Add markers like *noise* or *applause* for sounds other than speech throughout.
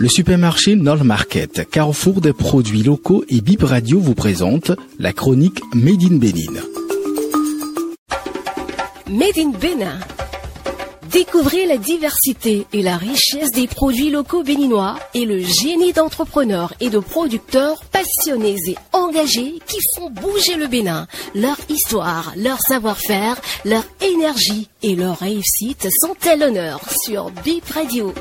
Le supermarché Nol Market, carrefour des produits locaux et Bip Radio vous présente la chronique Made in Bénin. Made in Bénin. Découvrez la diversité et la richesse des produits locaux béninois et le génie d'entrepreneurs et de producteurs passionnés et engagés qui font bouger le Bénin. Leur histoire, leur savoir-faire, leur énergie et leur réussite sont à l'honneur sur Bip Radio.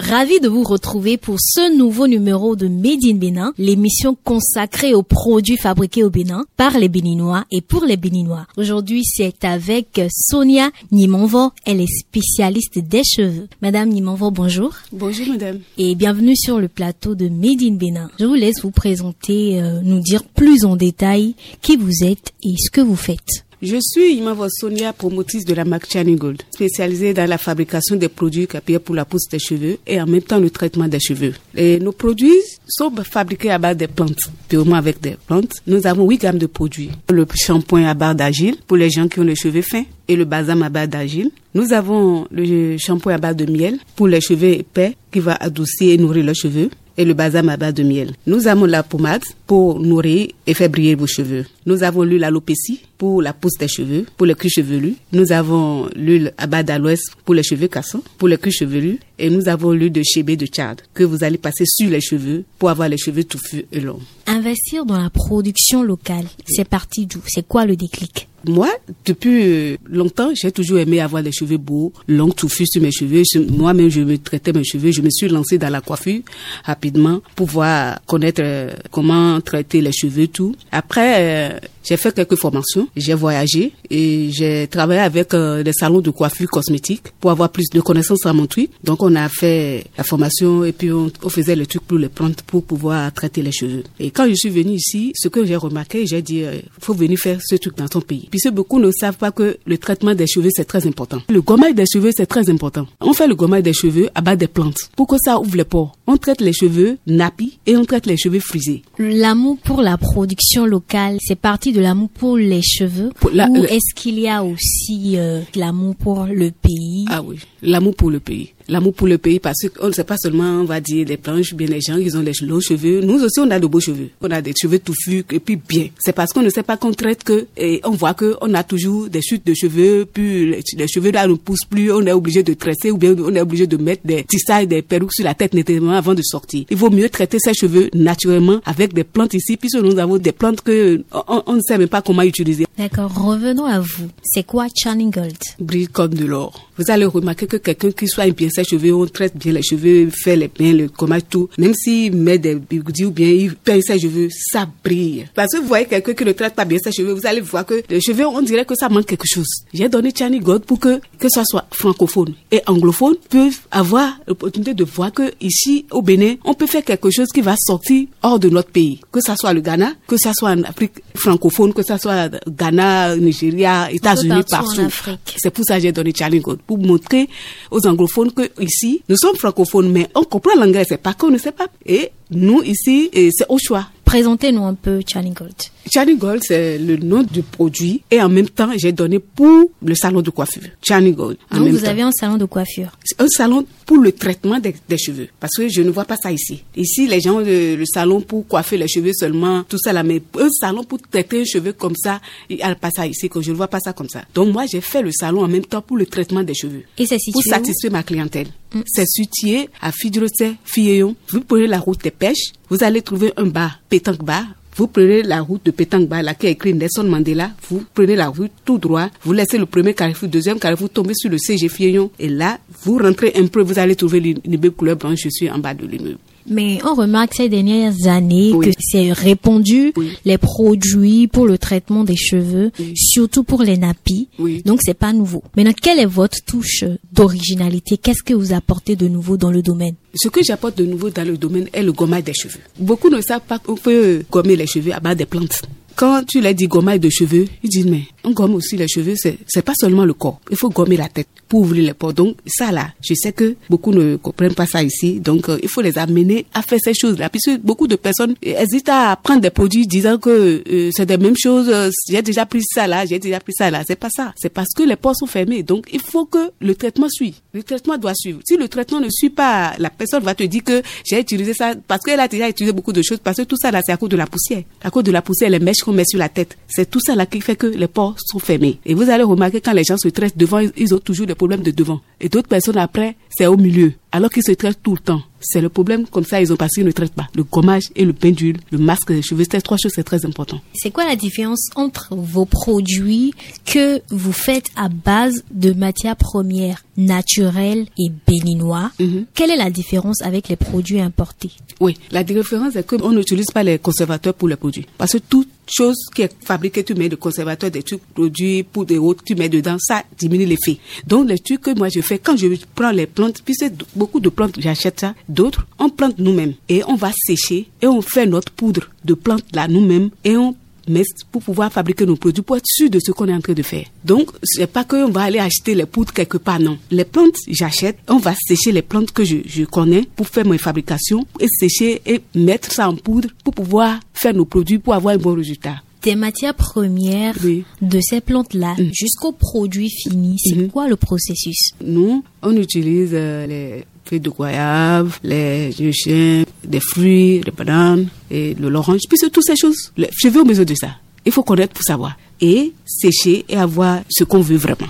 Ravi de vous retrouver pour ce nouveau numéro de Made in Bénin, l'émission consacrée aux produits fabriqués au Bénin par les Béninois et pour les Béninois. Aujourd'hui, c'est avec Sonia Nimonvo. Elle est spécialiste des cheveux. Madame Nimonvo, bonjour. Bonjour, madame. Et bienvenue sur le plateau de Made in Bénin. Je vous laisse vous présenter, euh, nous dire plus en détail qui vous êtes et ce que vous faites. Je suis Imavo Sonia, promotrice de la marque Chani Gold, spécialisée dans la fabrication des produits capillaires pour la pousse des cheveux et en même temps le traitement des cheveux. Et nos produits sont fabriqués à base des plantes, purement avec des plantes. Nous avons huit gammes de produits. Le shampoing à base d'argile pour les gens qui ont les cheveux fins et le balsam à base d'argile. Nous avons le shampoing à base de miel pour les cheveux épais qui va adoucir et nourrir les cheveux et le balsam à base de miel. Nous avons la pommade pour nourrir et faire briller vos cheveux. Nous avons l'huile alopécie pour la pousse des cheveux, pour les culs chevelus. Nous avons l'huile à base d'aloès pour les cheveux cassants, pour les culs chevelus. Et nous avons l'huile de chébé de Tchad que vous allez passer sur les cheveux pour avoir les cheveux touffus et longs. Investir dans la production locale, c'est parti d'où? C'est quoi le déclic? Moi, depuis longtemps, j'ai toujours aimé avoir les cheveux beaux, longs, touffus sur mes cheveux. Moi-même, je me traitais mes cheveux. Je me suis lancée dans la coiffure rapidement pour pouvoir connaître euh, comment traiter les cheveux, tout. Après, euh, j'ai fait quelques formations, j'ai voyagé et j'ai travaillé avec euh, des salons de coiffure cosmétique pour avoir plus de connaissances à mon truc. Donc on a fait la formation et puis on, faisait le truc pour les plantes pour pouvoir traiter les cheveux. Et quand je suis venue ici, ce que j'ai remarqué, j'ai dit, euh, faut venir faire ce truc dans ton pays. Puisque beaucoup ne savent pas que le traitement des cheveux, c'est très important. Le gommage des cheveux, c'est très important. On fait le gommage des cheveux à base des plantes pour que ça ouvre les pores. On traite les cheveux nappis et on traite les cheveux frisés. L'amour pour la production locale, c'est parti de l'amour pour les cheveux ou est-ce qu'il y a aussi euh, l'amour pour le pays? Ah oui, l'amour pour le pays l'amour pour le pays parce qu'on ne sait pas seulement, on va dire, les planches, bien les gens, ils ont les longs cheveux. Nous aussi, on a de beaux cheveux. On a des cheveux touffus et puis bien. C'est parce qu'on ne sait pas qu'on traite que, et on voit que on a toujours des chutes de cheveux, puis les, cheveux là ne poussent plus, on est obligé de tresser ou bien on est obligé de mettre des tissailles, des perruques sur la tête nettement avant de sortir. Il vaut mieux traiter ses cheveux naturellement avec des plantes ici, puisque nous avons des plantes que on, ne sait même pas comment utiliser. D'accord. Revenons à vous. C'est quoi Channing Gold? Brille comme de l'or. Vous allez remarquer que quelqu'un qui soit bien ses cheveux, on traite bien les cheveux, fait les bien, le comment tout. Même s'il met des bigoudis ou bien il peint ses cheveux, ça brille. Parce que vous voyez quelqu'un qui ne traite pas bien ses cheveux, vous allez voir que les cheveux, on dirait que ça manque quelque chose. J'ai donné Chani God pour que, que ça soit francophone et anglophone peuvent avoir l'opportunité de voir que ici, au Bénin, on peut faire quelque chose qui va sortir hors de notre pays. Que ça soit le Ghana, que ça soit en Afrique francophone, que ça soit Ghana, Nigeria, États-Unis, partout. C'est pour ça que j'ai donné Chani God pour montrer aux anglophones que ici, nous sommes francophones, mais on comprend l'anglais, c'est pas qu'on ne sait pas. Et nous, ici, c'est au choix. Présentez-nous un peu Charlie Gold. Charlie Gold, c'est le nom du produit et en même temps, j'ai donné pour le salon de coiffure. Charlie Gold. Donc, vous avez un salon de coiffure Un salon pour le traitement des, cheveux. Parce que je ne vois pas ça ici. Ici, les gens, le, le, salon pour coiffer les cheveux seulement, tout ça là, mais un salon pour traiter un cheveu comme ça, il n'y a pas ça ici, que je ne vois pas ça comme ça. Donc, moi, j'ai fait le salon en même temps pour le traitement des cheveux. Et c'est Pour satisfaire ma clientèle. Mm. C'est situé à Fidrosé, Filleyon. Vous prenez la route des pêches, vous allez trouver un bar, pétanque bar. Vous prenez la route de pétanque bar, là qui est écrit Nelson Mandela. Vous prenez la route tout droit. Vous laissez le premier carrefour, deuxième carrefour, tombez sur le CG Filleyon. Et là, vous rentrez un peu, vous allez trouver l'immeuble couleur blanche. Je suis en bas de l'immeuble. Mais on remarque ces dernières années que c'est répandu les produits pour le traitement des cheveux, surtout pour les nappies. Donc c'est pas nouveau. Maintenant, quelle est votre touche d'originalité? Qu'est-ce que vous apportez de nouveau dans le domaine? Ce que j'apporte de nouveau dans le domaine est le gommage des cheveux. Beaucoup ne savent pas qu'on peut gommer les cheveux à base des plantes quand tu leur dis gommage de cheveux, ils disent mais on gomme aussi les cheveux, c'est pas seulement le corps. Il faut gommer la tête pour ouvrir les pores. Donc ça là, je sais que beaucoup ne comprennent pas ça ici. Donc euh, il faut les amener à faire ces choses-là. Puisque beaucoup de personnes hésitent à prendre des produits disant que euh, c'est des mêmes choses. euh, J'ai déjà pris ça là, j'ai déjà pris ça là. C'est pas ça. C'est parce que les pores sont fermés. Donc il faut que le traitement suive. Le traitement doit suivre. Si le traitement ne suit pas, la personne va te dire que j'ai utilisé ça parce qu'elle a déjà utilisé beaucoup de choses. Parce que tout ça là, c'est à cause de la poussière. À cause de la poussière, les mèches qu'on met sur la tête. C'est tout ça là qui fait que les pores sont fermés. Et vous allez remarquer quand les gens se traitent devant, ils- ont toujours des problèmes de devant. Et d'autres personnes après, c'est au milieu. Alors qu'ils se traitent tout le temps. C'est le problème comme ça, ils ont passé, ils ne traitent pas. Le gommage et le bain d'huile, le masque des cheveux, ces trois choses, c'est très important. C'est quoi la différence entre vos produits que vous faites à base de matières premières naturelles et béninois? Mhm. Quelle est la différence avec les produits importés? Oui, la différence est qu'on n'utilise pas les conservateurs pour les produits. Parce que toute chose qui est fabriquée, tu mets des conservateurs, des trucs produits pour des autres, tu mets dedans, ça diminue l'effet. Donc, les trucs que moi je fais, quand je prends les plantes, puis c'est beaucoup de plantes, j'achète ça, d'autres, on plante nous-mêmes et on va sécher et on fait notre poudre de plantes là nous-mêmes et on mais pour pouvoir fabriquer nos produits, pour être sûr de ce qu'on est en train de faire. Donc, c'est pas qu'on va aller acheter les poudres quelque part, non. Les plantes, j'achète, on va sécher les plantes que je, je connais pour faire mes fabrications et sécher et mettre ça en poudre pour pouvoir faire nos produits pour avoir un bon résultat. Des matières premières Oui. de ces plantes-là jusqu'au produit fini, c'est Mhm. quoi le processus? Nous, on utilise euh, les feuilles de goyave, les chiens, des fruits, des bananes et de l'orange. Puis c'est toutes ces choses. Je vais au besoin de ça. Il faut connaître pour savoir. Et sécher et avoir ce qu'on veut vraiment.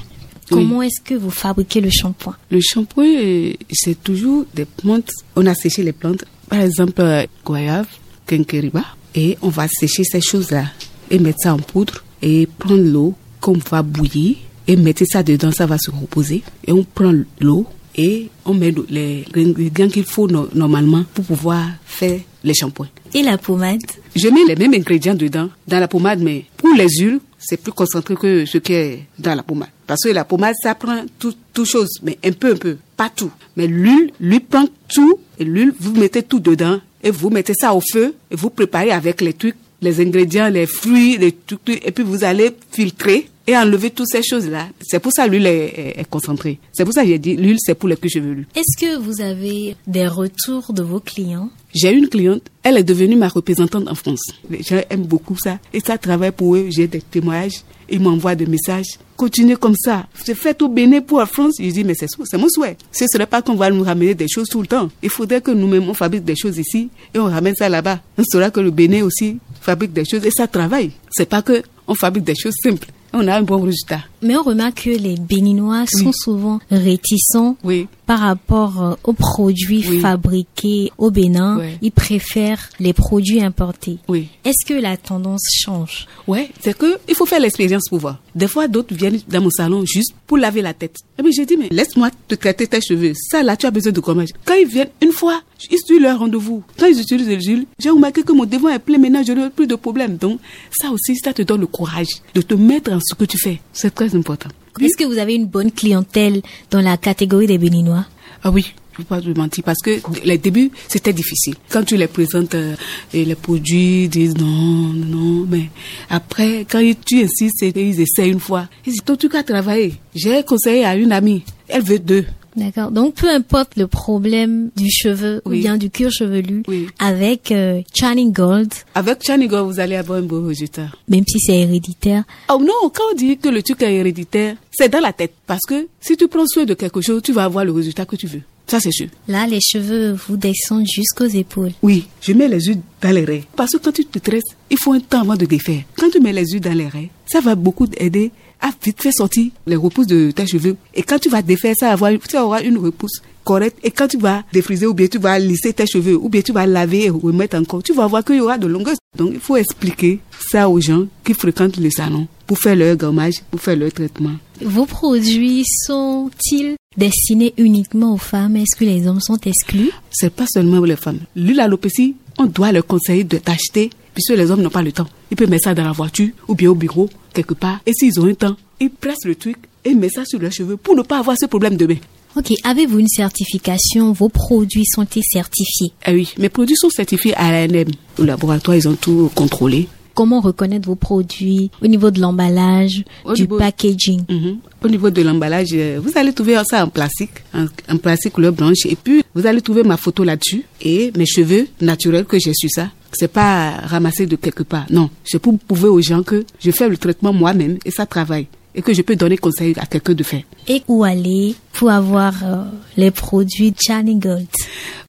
Oui. Comment est-ce que vous fabriquez le shampoing? Le shampoing, euh, c'est toujours des plantes. On a séché les plantes. Par exemple, euh, goyave, quinqueriba. Et on va sécher ces choses-là et mettre ça en poudre et prendre l'eau qu'on va bouillir et mettre ça dedans, ça va se reposer. Et on prend l'eau et on met le- les ingrédients qu'il faut no- normalement pour pouvoir faire les shampoings. Et la pommade Je mets les mêmes ingrédients dedans, dans la pommade, mais pour les huiles, c'est plus concentré que ce qui est dans la pommade. Parce que la pommade, ça prend tout, tout chose, mais un peu, un peu, pas tout. Mais l'huile, lui prend tout, et l'huile, vous mettez tout dedans, et vous mettez ça au feu, et vous préparez avec les trucs, les ingrédients, les fruits, les trucs, et puis vous allez filtrer et enlever toutes ces choses-là. C'est pour ça que l'huile est, est- est concentrée. C'est pour ça que j'ai dit, l'huile, c'est pour les culs chevelus. Est-ce que vous avez des retours de vos clients? J'ai une cliente, elle est devenue ma représentante en France. Les gens aiment beaucoup ça. Et ça travaille pour eux. J'ai des témoignages. Ils m'envoient des messages. Continuez comme ça. C'est fait au Bénin pour la France. Je dis, mais c'est c'est mon souhait. Ce ne serait pas qu'on va nous ramener des choses tout le temps. Il faudrait que nous-mêmes, on fabrique des choses ici et on ramène ça là-bas. On saura que le Bénin aussi fabrique des choses et ça travaille. C'est pas que on fabrique des choses simples. On a un bon résultat. Mais on remarque que les Béninois sont Oui. souvent réticents Oui. par rapport euh, aux produits Oui. fabriqués au Bénin. Ouais. Ils préfèrent les produits importés. Oui. Est-ce que la tendance change? Ouais, c'est que il faut faire l'expérience pour voir. Des fois, d'autres viennent dans mon salon juste pour laver la tête. Et puis j'ai dit, mais laisse-moi te traiter tes cheveux. Ça, là, tu as besoin de gommage. Quand ils viennent une fois, ils suivent leur rendez-vous. Quand ils utilisent le gel, j'ai remarqué que mon devant est plein maintenant, je n'ai plus de problème. Donc, ça aussi, ça te donne le courage de te mettre en ce que tu fais. C'est très important. Est-ce que vous avez une bonne clientèle dans la catégorie des Béninois? Ah oui, je ne peux pas te mentir parce que les débuts, c'était difficile. Quand tu les présentes euh, et les produits, ils disent non, non, mais après, quand tu insistes ils essaient une fois, ils disent, toi, tu as travaillé. J'ai conseillé à une amie, elle veut deux. D'accord. Donc peu importe le problème du cheveu ou bien du cuir chevelu, Oui. avec euh, Channing Gold, Avec Chanigo, vous allez avoir un beau résultat. même si c'est héréditaire, Oh non, quand on dit que le truc est héréditaire, c'est dans la tête. Parce que si tu prends soin de quelque chose, tu vas avoir le résultat que tu veux. Ça, c'est sûr. là les cheveux vous descendent jusqu'aux épaules. Oui, je mets les huiles dans les raies. Parce que quand tu te tresses, il faut un temps avant de défaire. Quand tu mets les huiles dans les raies, ça va beaucoup aider à vite faire sortir les repousses de tes cheveux. Et quand tu vas défaire, ça avoir, tu avoir une repousse correcte. Et quand tu vas défriser ou bien tu vas lisser tes cheveux ou bien tu vas laver et remettre encore, tu vas voir qu'il y aura de longueur. Donc il faut expliquer ça aux gens qui fréquentent le salon pour faire leur gommage, pour faire leur traitement. Vos produits sont-ils destinés uniquement aux femmes? Est-ce que les hommes sont exclus? C'est pas seulement les femmes. L'huile alopécie, on doit leur conseiller de t'acheter, puisque les hommes n'ont pas le temps. Ils peuvent mettre ça dans la voiture ou bien au bureau, quelque part. Et s'ils ont un temps, ils pressent le truc et mettent ça sur leurs cheveux pour ne pas avoir ce problème demain. Ok, avez-vous une certification? Vos produits sont-ils certifiés? Ah oui, mes produits sont certifiés à l'ANM. Au laboratoire, ils ont tout contrôlé. Comment reconnaître vos produits au niveau de l'emballage, du packaging? Mhm. Au niveau de l'emballage, euh, vous allez trouver ça en plastique, en, plastique couleur blanche, et puis vous allez trouver ma photo là-dessus et mes cheveux naturels que j'ai su ça. C'est pas ramassé de quelque part. Non, je peux prouver aux gens que je fais le traitement moi-même et ça travaille et que je peux donner conseil à quelqu'un de faire. Et où aller pour avoir euh, les produits Channing Gold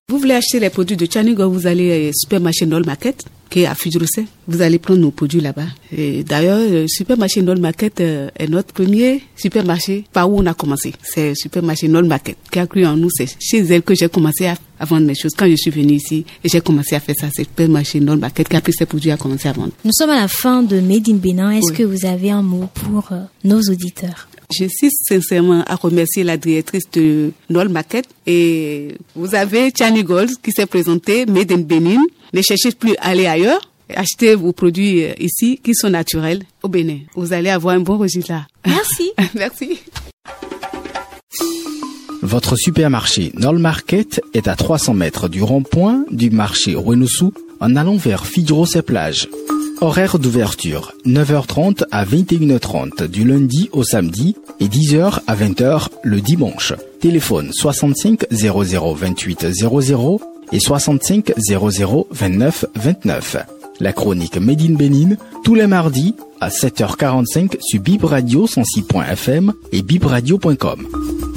Vous voulez acheter les produits de Channing Gold, vous allez à Supermarché Nol Market qui est à Fudrosset. Vous allez prendre nos produits là-bas. Et d'ailleurs, le supermarché Nol Market euh, est notre premier supermarché par où on a commencé. C'est le supermarché Nol Market qui a cru en nous. C'est chez elle que j'ai commencé à, vendre mes choses. Quand je suis venue ici, et j'ai commencé à faire ça. C'est le supermarché Nol Market qui a pris ses produits à commencer à vendre. Nous sommes à la fin de Made in Bénin. Est-ce que vous avez un mot pour euh, nos auditeurs? Je suis sincèrement à remercier la directrice de Nol Market et vous avez Chani Gold qui s'est présenté Made in Bénin ne cherchez plus à aller ailleurs. Achetez vos produits euh, ici qui sont naturels au Bénin. Vous allez avoir un bon résultat. Merci. *laughs* Merci. Votre supermarché Nol Market est à 300 mètres du rond-point du marché Renoussou en allant vers Fidros et plage. Horaire d'ouverture 9h30 à 21h30 du lundi au samedi et 10h à 20h le dimanche. Téléphone 65 00 28 00 et 65 00 29 29. La chronique Made in tous les mardis à 7h45 sur Bib Radio 106.fm et bibradio.com.